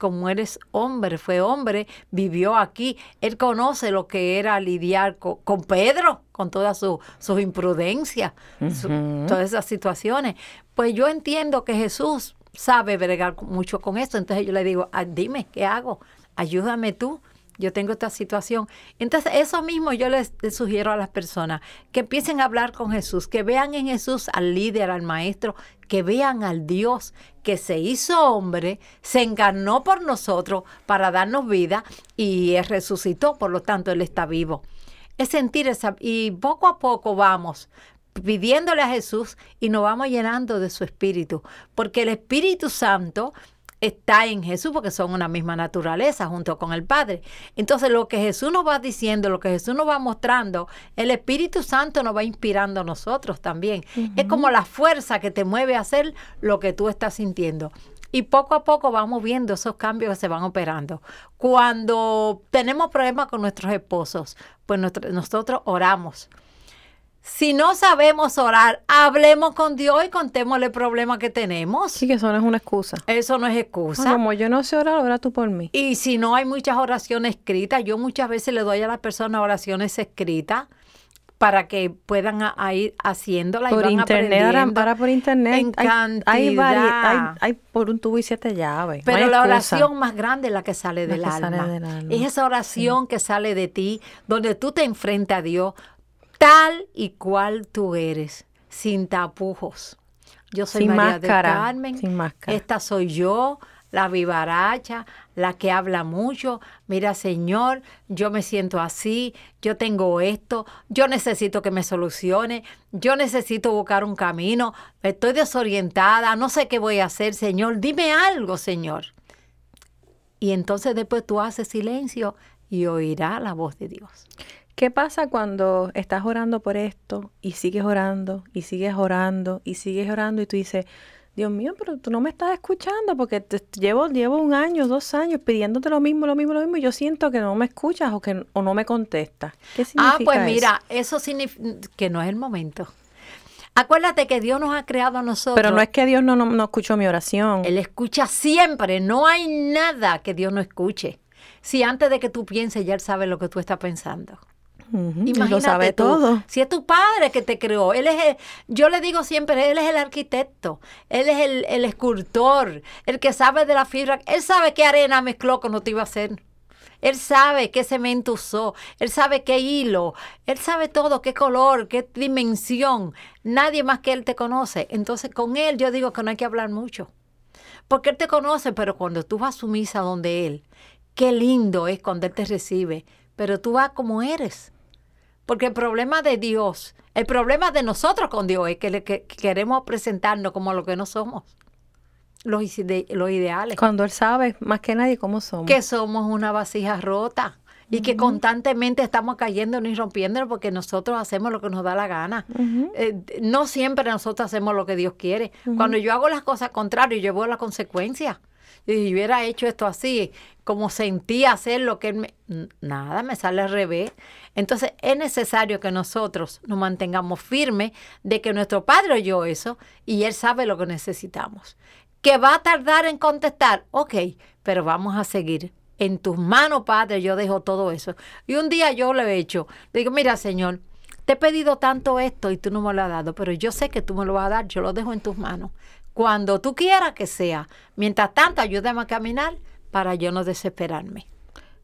como eres hombre, fue hombre, vivió aquí, él conoce lo que era lidiar con, Pedro, con todas sus su imprudencias, todas esas situaciones. Pues yo entiendo que Jesús sabe bregar mucho con esto, entonces yo le digo, ah, dime, ¿qué hago? Ayúdame tú yo tengo esta situación. Entonces, eso mismo yo les, sugiero a las personas, que empiecen a hablar con Jesús, que vean en Jesús al líder, al maestro, que vean al Dios que se hizo hombre, se encarnó por nosotros para darnos vida y resucitó, por lo tanto, Él está vivo. Es sentir esa, y poco a poco vamos pidiéndole a Jesús y nos vamos llenando de su espíritu, porque el Espíritu Santo está en Jesús porque son una misma naturaleza junto con el Padre. Entonces lo que Jesús nos va diciendo, lo que Jesús nos va mostrando, el Espíritu Santo nos va inspirando a nosotros también. Es como la fuerza que te mueve a hacer lo que tú estás sintiendo. Y poco a poco vamos viendo esos cambios que se van operando. Cuando tenemos problemas con nuestros esposos, pues nosotros oramos si no sabemos orar, hablemos con Dios y contémosle el problema que tenemos. Sí, que eso no es una excusa. Eso no es excusa. como yo no sé orar, ora tú por mí. Y si no hay muchas oraciones escritas, yo muchas veces le doy a las personas oraciones escritas para que puedan ir haciéndolas por y van internet para por internet en hay, hay, hay, por un tubo y siete llaves pero la oración más grande es la que sale, del, alma. es esa oración que sale de ti donde tú te enfrentas a Dios tal y cual tú eres, sin tapujos. Yo soy María de Carmen, sin máscara. esta soy yo, la vivaracha, la que habla mucho. Mira, Señor, yo me siento así, yo tengo esto, yo necesito que me solucione, yo necesito buscar un camino, estoy desorientada, no sé qué voy a hacer, Señor, dime algo, Señor. Y entonces después tú haces silencio y oirá la voz de Dios. ¿Qué pasa cuando estás orando por esto y sigues orando y sigues orando y sigues orando y tú dices, Dios mío, pero tú no me estás escuchando porque te, llevo, llevo un año, dos años pidiéndote lo mismo, lo mismo, lo mismo y yo siento que no me escuchas o que o no me contestas. ¿Qué significa Ah, pues mira, eso significa que no es el momento. Acuérdate que Dios nos ha creado a nosotros. Pero no es que Dios no, no, no escuchó mi oración. Él escucha siempre. No hay nada que Dios no escuche. Si antes de que tú pienses, ya Él sabe lo que tú estás pensando. Ujú, él Imagínate lo sabe tú, todo. Si es tu padre que te creó, él es el- yo le digo siempre, él es el arquitecto, él es el, el escultor, el que sabe de la fibra, él sabe qué arena mezcló con no te iba a hacer. Él sabe qué cemento usó, él sabe qué hilo, él sabe todo, qué color, qué dimensión. Nadie más que él te conoce. Entonces con él yo digo que no hay que hablar mucho. Porque él te conoce, pero cuando tú vas a su misa donde él, qué lindo es cuando él te recibe, pero tú vas como eres. Porque el problema de Dios, el problema de nosotros con Dios es que, le- que queremos presentarnos como lo que no somos, los, ide- los ideales. Cuando Él sabe más que nadie cómo somos. Que somos una vasija rota y que constantemente estamos cayéndonos y rompiéndonos porque nosotros hacemos lo que nos da la gana. Eh, no siempre nosotros hacemos lo que Dios quiere. Cuando yo hago las cosas contrarias, yo veo las consecuencias. Y si hubiera hecho esto así, como sentía hacer lo que él me... Nada, me sale al revés. Entonces es necesario que nosotros nos mantengamos firmes de que nuestro Padre oyó eso y Él sabe lo que necesitamos. Que va a tardar en contestar, ok, pero vamos a seguir. En tus manos, Padre, yo dejo todo eso. Y un día yo le he hecho, le digo, mira, Señor, te he pedido tanto esto y tú no me lo has dado, pero yo sé que tú me lo vas a dar, yo lo dejo en tus manos. Cuando tú quieras que sea. Mientras tanto, ayúdame a caminar para yo no desesperarme.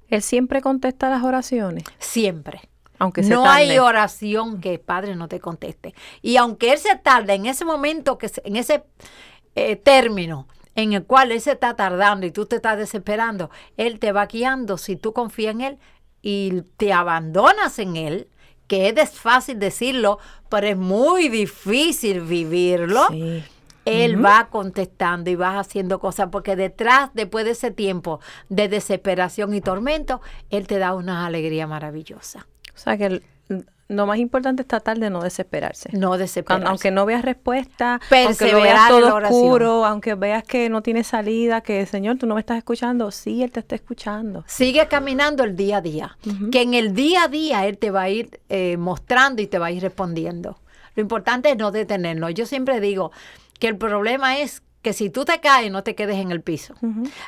Él siempre contesta las oraciones, Siempre. aunque se no tarde. hay oración que el Padre no te conteste. Y aunque Él se tarde en ese momento, que se- en ese eh, término en el cual Él se está tardando y tú te estás desesperando, Él te va guiando si tú confías en Él y te abandonas en Él, que es fácil decirlo, pero es muy difícil vivirlo. Sí. Él va contestando y vas haciendo cosas, porque detrás, después de ese tiempo de desesperación y tormento, Él te da una alegría maravillosa. O sea que el- lo más importante es tratar de no desesperarse. No desesperarse. aunque no veas respuesta, aunque Perseverar lo veas todo oscuro, aunque veas que no tiene salida, que Señor, tú no me estás escuchando, sí, Él te está escuchando. Sigue caminando el día a día, que en el día a día Él te va a ir eh, mostrando y te va a ir respondiendo. Lo importante es no detenernos. Yo siempre digo que el problema es que si tú te caes, no te quedes en el piso.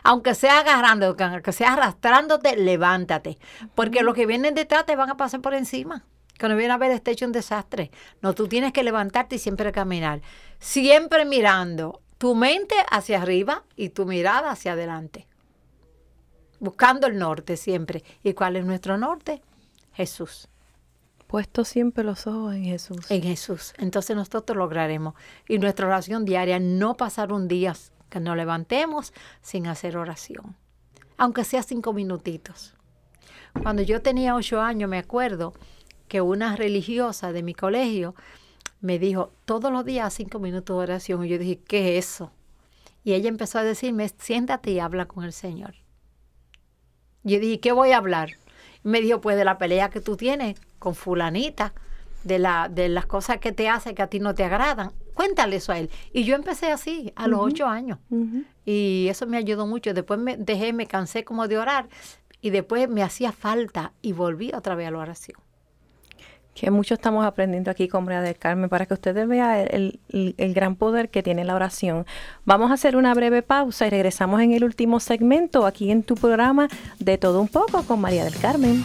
Aunque sea agarrando, aunque sea arrastrándote, levántate. Porque los que vienen detrás te van a pasar por encima. Cuando viene a ver este hecho un desastre. No, tú tienes que levantarte y siempre caminar. Siempre mirando tu mente hacia arriba y tu mirada hacia adelante. Buscando el norte siempre. ¿Y cuál es nuestro norte? Jesús. Puesto siempre los ojos en Jesús. En Jesús. Entonces nosotros lograremos. Y nuestra oración diaria, no pasar un día que nos levantemos sin hacer oración. Aunque sea cinco minutitos. Cuando yo tenía ocho años, me acuerdo que una religiosa de mi colegio me dijo, todos los días cinco minutos de oración. Y yo dije, ¿qué es eso? Y ella empezó a decirme, siéntate y habla con el Señor. Yo dije, ¿qué voy a hablar? Me dijo, pues de la pelea que tú tienes con fulanita, de, la, de las cosas que te hace que a ti no te agradan. Cuéntale eso a él. Y yo empecé así, a los ocho años. Y eso me ayudó mucho. Después me dejé, me cansé como de orar. Y después me hacía falta y volví otra vez a la oración. Que mucho estamos aprendiendo aquí con María del Carmen para que ustedes vean el, el- el gran poder que tiene la oración. Vamos a hacer una breve pausa y regresamos en el último segmento aquí en tu programa de todo un poco con María del Carmen.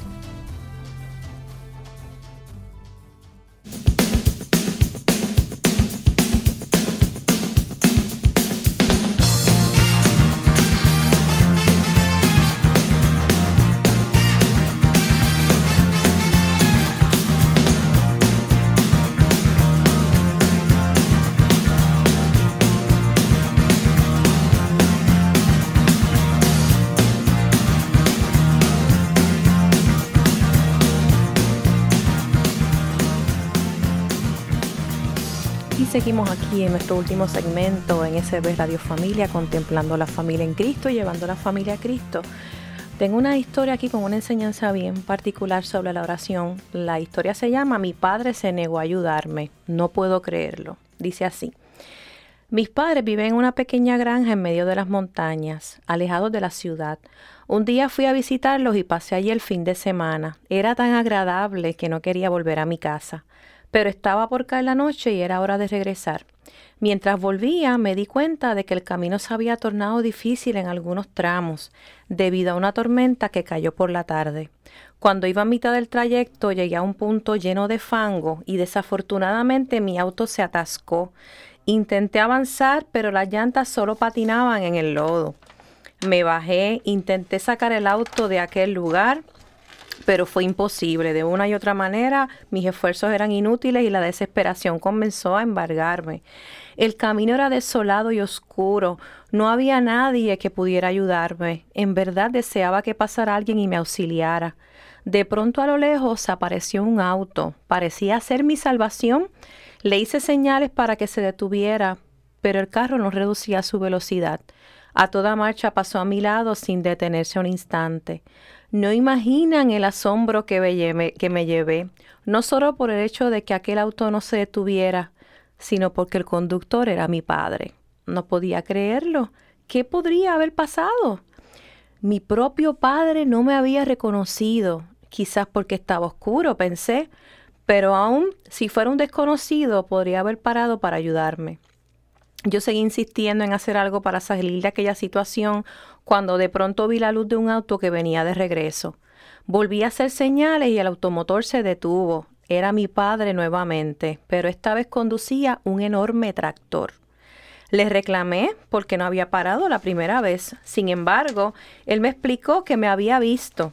Seguimos aquí en nuestro último segmento en SB Radio Familia, contemplando la familia en Cristo y llevando la familia a Cristo. Tengo una historia aquí con una enseñanza bien particular sobre la oración. La historia se llama Mi padre se negó a ayudarme. No puedo creerlo. Dice así. Mis padres viven en una pequeña granja en medio de las montañas, alejados de la ciudad. Un día fui a visitarlos y pasé allí el fin de semana. Era tan agradable que no quería volver a mi casa pero estaba por caer la noche y era hora de regresar. Mientras volvía me di cuenta de que el camino se había tornado difícil en algunos tramos, debido a una tormenta que cayó por la tarde. Cuando iba a mitad del trayecto llegué a un punto lleno de fango y desafortunadamente mi auto se atascó. Intenté avanzar, pero las llantas solo patinaban en el lodo. Me bajé, intenté sacar el auto de aquel lugar, pero fue imposible. De una y otra manera, mis esfuerzos eran inútiles y la desesperación comenzó a embargarme. El camino era desolado y oscuro. No había nadie que pudiera ayudarme. En verdad deseaba que pasara alguien y me auxiliara. De pronto a lo lejos apareció un auto. Parecía ser mi salvación. Le hice señales para que se detuviera, pero el carro no reducía su velocidad. A toda marcha pasó a mi lado sin detenerse un instante. No imaginan el asombro que me, que me llevé, no solo por el hecho de que aquel auto no se detuviera, sino porque el conductor era mi padre. No podía creerlo. ¿Qué podría haber pasado? Mi propio padre no me había reconocido, quizás porque estaba oscuro, pensé, pero aún si fuera un desconocido podría haber parado para ayudarme. Yo seguí insistiendo en hacer algo para salir de aquella situación cuando de pronto vi la luz de un auto que venía de regreso. Volví a hacer señales y el automotor se detuvo. Era mi padre nuevamente, pero esta vez conducía un enorme tractor. Le reclamé porque no había parado la primera vez. Sin embargo, él me explicó que me había visto,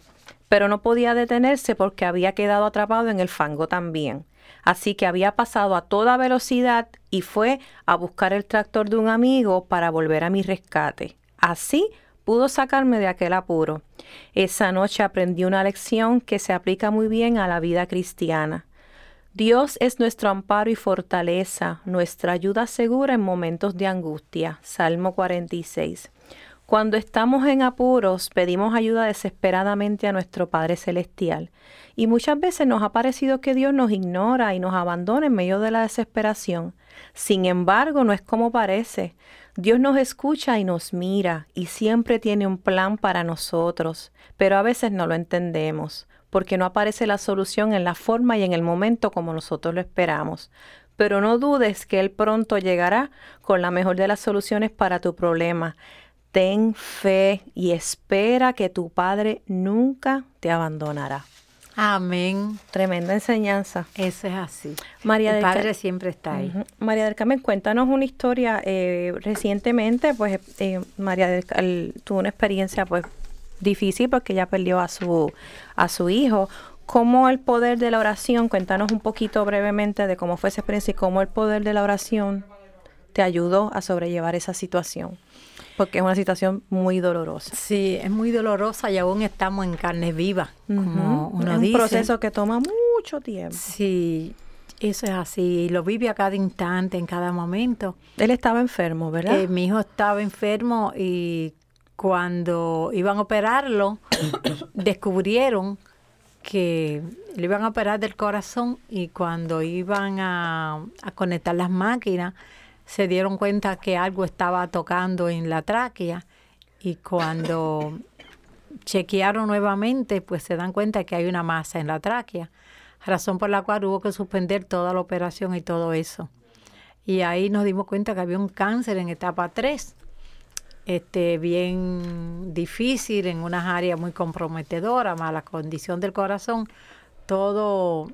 pero no podía detenerse porque había quedado atrapado en el fango también. Así que había pasado a toda velocidad y fue a buscar el tractor de un amigo para volver a mi rescate. Así pudo sacarme de aquel apuro. Esa noche aprendí una lección que se aplica muy bien a la vida cristiana. Dios es nuestro amparo y fortaleza, nuestra ayuda segura en momentos de angustia. Salmo 46. Cuando estamos en apuros, pedimos ayuda desesperadamente a nuestro Padre Celestial. Y muchas veces nos ha parecido que Dios nos ignora y nos abandona en medio de la desesperación. Sin embargo, no es como parece. Dios nos escucha y nos mira y siempre tiene un plan para nosotros, pero a veces no lo entendemos, porque no aparece la solución en la forma y en el momento como nosotros lo esperamos. Pero no dudes que Él pronto llegará con la mejor de las soluciones para tu problema ten fe y espera que tu Padre nunca te abandonará. Amén. Tremenda enseñanza. Eso es así. María el Padre siempre está ahí. María del Carmen, cuéntanos una historia. Eh, recientemente, pues, eh, María del Carmen tuvo una experiencia, pues, difícil porque ella perdió a su, a su hijo. ¿Cómo el poder de la oración, cuéntanos un poquito brevemente de cómo fue esa experiencia y cómo el poder de la oración te ayudó a sobrellevar esa situación? Porque es una situación muy dolorosa. Sí, es muy dolorosa y aún estamos en carne viva, como uno es un proceso que toma mucho tiempo. Sí, eso es así. Lo vive a cada instante, en cada momento. Él estaba enfermo, ¿verdad? Eh, mi hijo estaba enfermo y cuando iban a operarlo, descubrieron que le iban a operar del corazón y cuando iban a, a conectar las máquinas se dieron cuenta que algo estaba tocando en la tráquea y cuando chequearon nuevamente, pues se dan cuenta que hay una masa en la tráquea, razón por la cual hubo que suspender toda la operación y todo eso. Y ahí nos dimos cuenta que había un cáncer en etapa 3, este, bien difícil, en unas áreas muy comprometedoras, mala condición del corazón, todo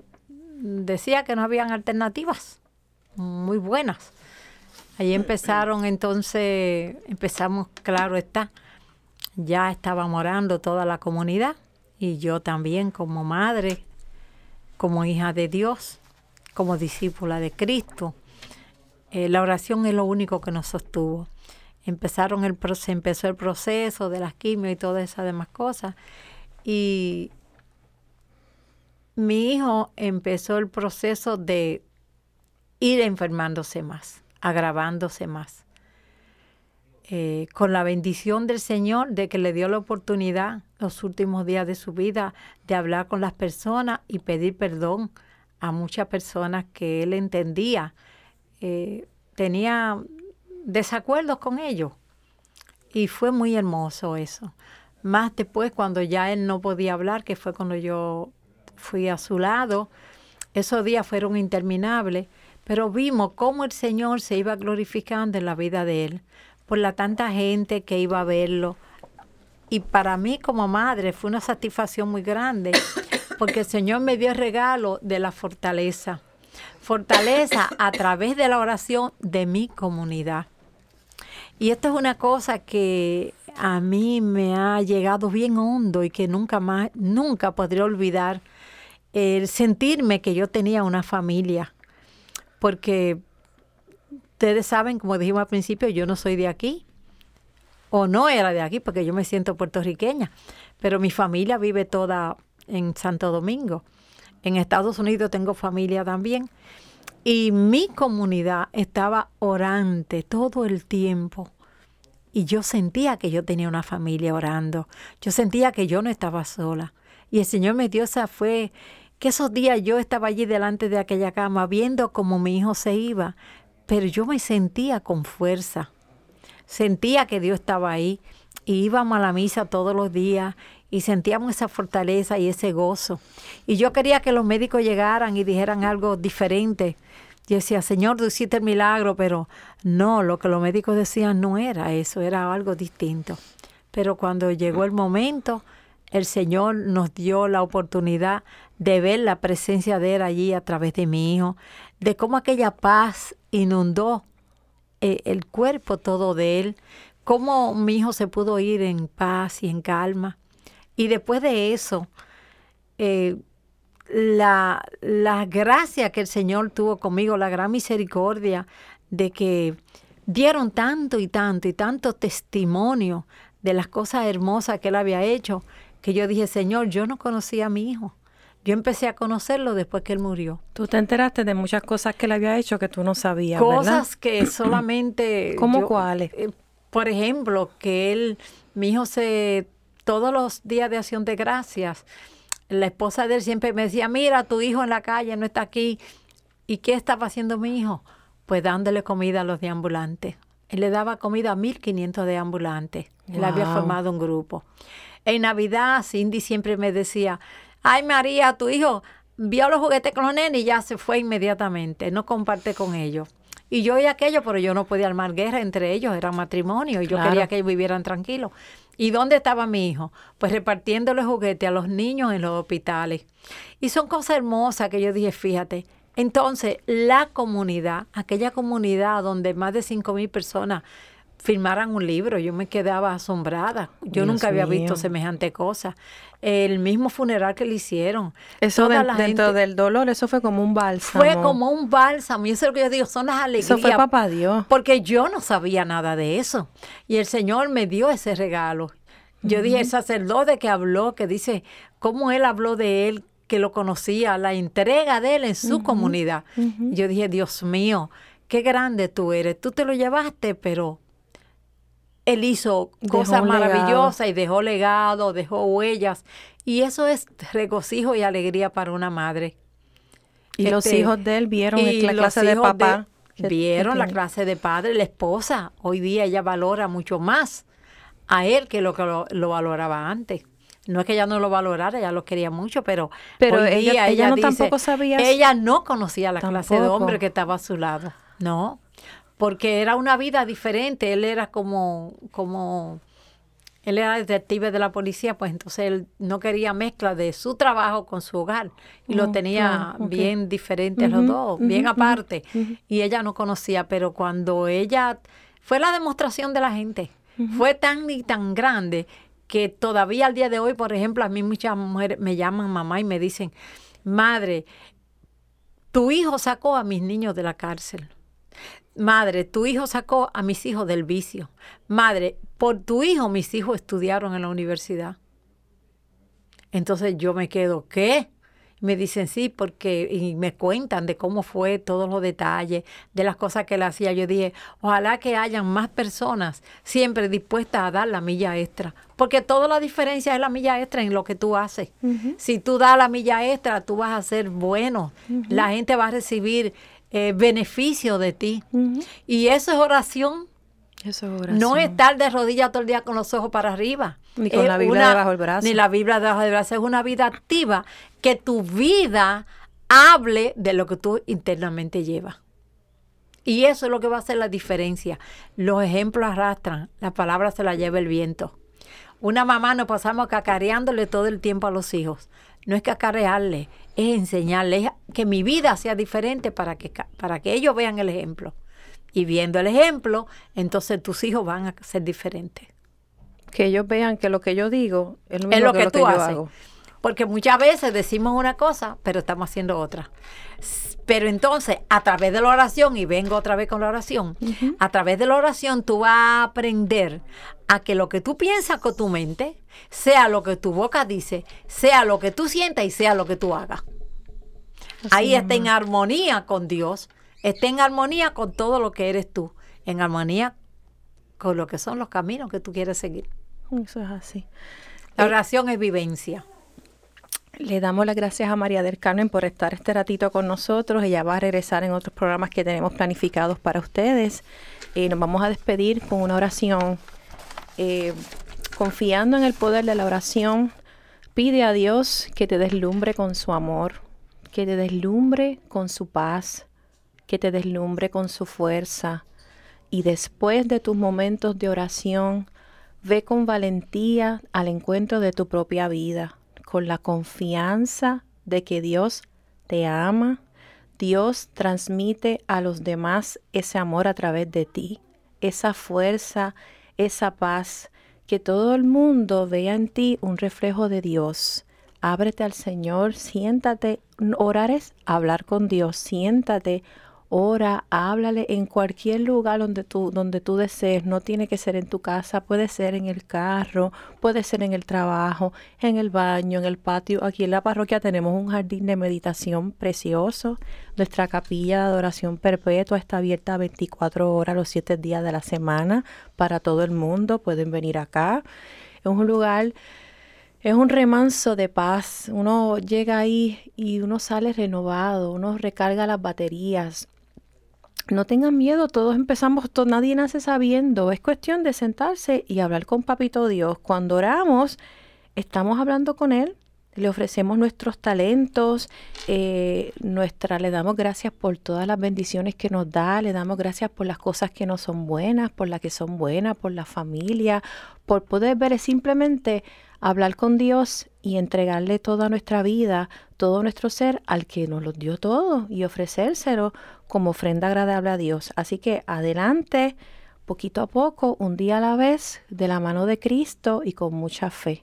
decía que no habían alternativas muy buenas. Ahí empezaron entonces, empezamos, claro está, ya estaba morando toda la comunidad y yo también como madre, como hija de Dios, como discípula de Cristo. Eh, la oración es lo único que nos sostuvo. Empezaron el, se empezó el proceso de las quimios y todas esas demás cosas. Y mi hijo empezó el proceso de ir enfermándose más agravándose más. Eh, con la bendición del Señor de que le dio la oportunidad los últimos días de su vida de hablar con las personas y pedir perdón a muchas personas que él entendía, eh, tenía desacuerdos con ellos. Y fue muy hermoso eso. Más después, cuando ya él no podía hablar, que fue cuando yo fui a su lado, esos días fueron interminables pero vimos cómo el Señor se iba glorificando en la vida de él, por la tanta gente que iba a verlo. Y para mí como madre fue una satisfacción muy grande, porque el Señor me dio el regalo de la fortaleza. Fortaleza a través de la oración de mi comunidad. Y esto es una cosa que a mí me ha llegado bien hondo y que nunca más, nunca podré olvidar el sentirme que yo tenía una familia, porque ustedes saben, como dijimos al principio, yo no soy de aquí, o no era de aquí, porque yo me siento puertorriqueña, pero mi familia vive toda en Santo Domingo. En Estados Unidos tengo familia también. Y mi comunidad estaba orante todo el tiempo. Y yo sentía que yo tenía una familia orando. Yo sentía que yo no estaba sola. Y el Señor me dio esa fue que esos días yo estaba allí delante de aquella cama viendo cómo mi hijo se iba, pero yo me sentía con fuerza. Sentía que Dios estaba ahí y íbamos a la misa todos los días y sentíamos esa fortaleza y ese gozo. Y yo quería que los médicos llegaran y dijeran algo diferente. Yo decía, Señor, tú hiciste el milagro, pero no, lo que los médicos decían no era eso, era algo distinto. Pero cuando llegó el momento, el Señor nos dio la oportunidad de ver la presencia de Él allí a través de mi hijo, de cómo aquella paz inundó eh, el cuerpo todo de Él, cómo mi hijo se pudo ir en paz y en calma. Y después de eso, eh, la, la gracia que el Señor tuvo conmigo, la gran misericordia de que dieron tanto y tanto y tanto testimonio de las cosas hermosas que Él había hecho, que yo dije, Señor, yo no conocía a mi hijo. Yo empecé a conocerlo después que él murió. Tú te enteraste de muchas cosas que él había hecho que tú no sabías, Cosas que solamente... ¿Cómo cuáles? Eh, por ejemplo, que él, mi hijo se... Todos los días de acción de gracias, la esposa de él siempre me decía, mira, tu hijo en la calle no está aquí. ¿Y qué estaba haciendo mi hijo? Pues dándole comida a los deambulantes. Él le daba comida a 1.500 deambulantes. Él había formado un grupo. En Navidad, Cindy siempre me decía, ay María, tu hijo vio los juguetes con los nenes y ya se fue inmediatamente, no comparte con ellos. Y yo y aquello, pero yo no podía armar guerra entre ellos, era matrimonio y yo quería que ellos vivieran tranquilos. ¿Y dónde estaba mi hijo? Pues repartiéndole juguetes a los niños en los hospitales. Y son cosas hermosas que yo dije, fíjate. Entonces, la comunidad, aquella comunidad donde más de cinco mil personas firmaran un libro. Yo me quedaba asombrada. Yo nunca había visto semejante cosa. El mismo funeral que le hicieron. Eso dentro del dolor, eso fue como un bálsamo. Fue como un bálsamo. Y eso es lo que yo digo, son las alegrías. Eso fue papá Dios. Porque yo no sabía nada de eso. Y el Señor me dio ese regalo. Yo dije, el sacerdote que habló, que dice cómo él habló de él, que lo conocía, la entrega de él en su comunidad. Yo dije, Dios mío, qué grande tú eres. Tú te lo llevaste, pero él hizo cosas maravillosas y dejó legado, dejó huellas. Y eso es regocijo y alegría para una madre. Y los este, hijos de él vieron la clase de papá. vieron la clase de padre, la esposa. Hoy día ella valora mucho más a él que lo que lo, valoraba antes. No es que ella no lo valorara, ella lo quería mucho, pero, pero ella, ella, no tampoco sabía. Ella no conocía la clase de hombre que estaba a su lado. No, porque era una vida diferente. Él era como, como, él era detective de la policía, pues entonces él no quería mezcla de su trabajo con su hogar y lo tenía bien diferente los dos, bien aparte. Y ella no conocía, pero cuando ella fue la demostración de la gente, fue tan y tan grande que todavía al día de hoy, por ejemplo, a mí muchas mujeres me llaman mamá y me dicen, madre, tu hijo sacó a mis niños de la cárcel. Madre, tu hijo sacó a mis hijos del vicio. Madre, por tu hijo mis hijos estudiaron en la universidad. Entonces yo me quedo, ¿qué? Me dicen sí, porque y me cuentan de cómo fue todos los detalles, de las cosas que él hacía. Yo dije, ojalá que hayan más personas siempre dispuestas a dar la milla extra, porque toda la diferencia es la milla extra en lo que tú haces. Si tú das la milla extra, tú vas a ser bueno, la gente va a recibir eh, beneficio de ti. Y eso es oración. Eso es oración. No estar de rodillas todo el día con los ojos para arriba. Ni con la Biblia debajo del brazo. Ni la Biblia debajo del brazo. Es una vida activa que tu vida hable de lo que tú internamente llevas. Y eso es lo que va a hacer la diferencia. Los ejemplos arrastran, la palabra se la lleva el viento. Una mamá nos pasamos cacareándole todo el tiempo a los hijos. No es cacarearle, es enseñarles que mi vida sea diferente para que, para que ellos vean el ejemplo. Y viendo el ejemplo, entonces tus hijos van a ser diferentes. Que ellos vean que lo que yo digo es lo, mismo que, tú haces. Porque muchas veces decimos una cosa, pero estamos haciendo otra. Pero entonces, a través de la oración, y vengo otra vez con la oración, a través de la oración tú vas a aprender a que lo que tú piensas con tu mente, sea lo que tu boca dice, sea lo que tú sientas y sea lo que tú hagas. Ahí está en armonía con Dios, está en armonía con todo lo que eres tú, en armonía con lo que son los caminos que tú quieres seguir. Eso es así. La oración es vivencia. Le damos las gracias a María del Carmen por estar este ratito con nosotros. Ella va a regresar en otros programas que tenemos planificados para ustedes. y nos vamos a despedir con una oración. Eh, confiando en el poder de la oración, pide a Dios que te deslumbre con su amor, que te deslumbre con su paz, que te deslumbre con su fuerza. Y después de tus momentos de oración, ve con valentía al encuentro de tu propia vida con la confianza de que Dios te ama, Dios transmite a los demás ese amor a través de ti, esa fuerza, esa paz, que todo el mundo vea en ti un reflejo de Dios. Ábrete al Señor, siéntate, orar es hablar con Dios, siéntate, ora, háblale en cualquier lugar donde tú, donde tú desees. No tiene que ser en tu casa, puede ser en el carro, puede ser en el trabajo, en el baño, en el patio. Aquí en la parroquia tenemos un jardín de meditación precioso. Nuestra capilla de adoración perpetua está abierta 24 horas los 7 días de la semana para todo el mundo. Pueden venir acá. Es un lugar es un remanso de paz. Uno llega ahí y uno sale renovado, uno recarga las baterías, no tengan miedo, todos empezamos, nadie nace sabiendo, es cuestión de sentarse y hablar con Papito Dios. Cuando oramos, estamos hablando con Él, le ofrecemos nuestros talentos, eh, nuestra, le damos gracias por todas las bendiciones que nos da, le damos gracias por las cosas que no son buenas, por las que son buenas, por la familia, por poder ver simplemente hablar con Dios y entregarle toda nuestra vida, todo nuestro ser al que nos lo dio todo y ofrecérselo como ofrenda agradable a Dios. Así que adelante, poquito a poco, un día a la vez, de la mano de Cristo y con mucha fe.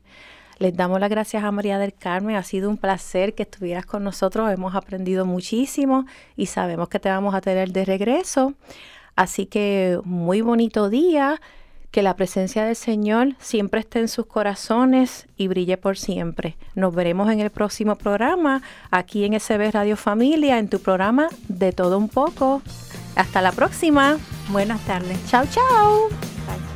Les damos las gracias a María del Carmen. Ha sido un placer que estuvieras con nosotros. Hemos aprendido muchísimo y sabemos que te vamos a tener de regreso. Así que muy bonito día que la presencia del Señor siempre esté en sus corazones y brille por siempre. Nos veremos en el próximo programa, aquí en SB Radio Familia, en tu programa De Todo Un Poco. Hasta la próxima. Buenas tardes. Chao, chao.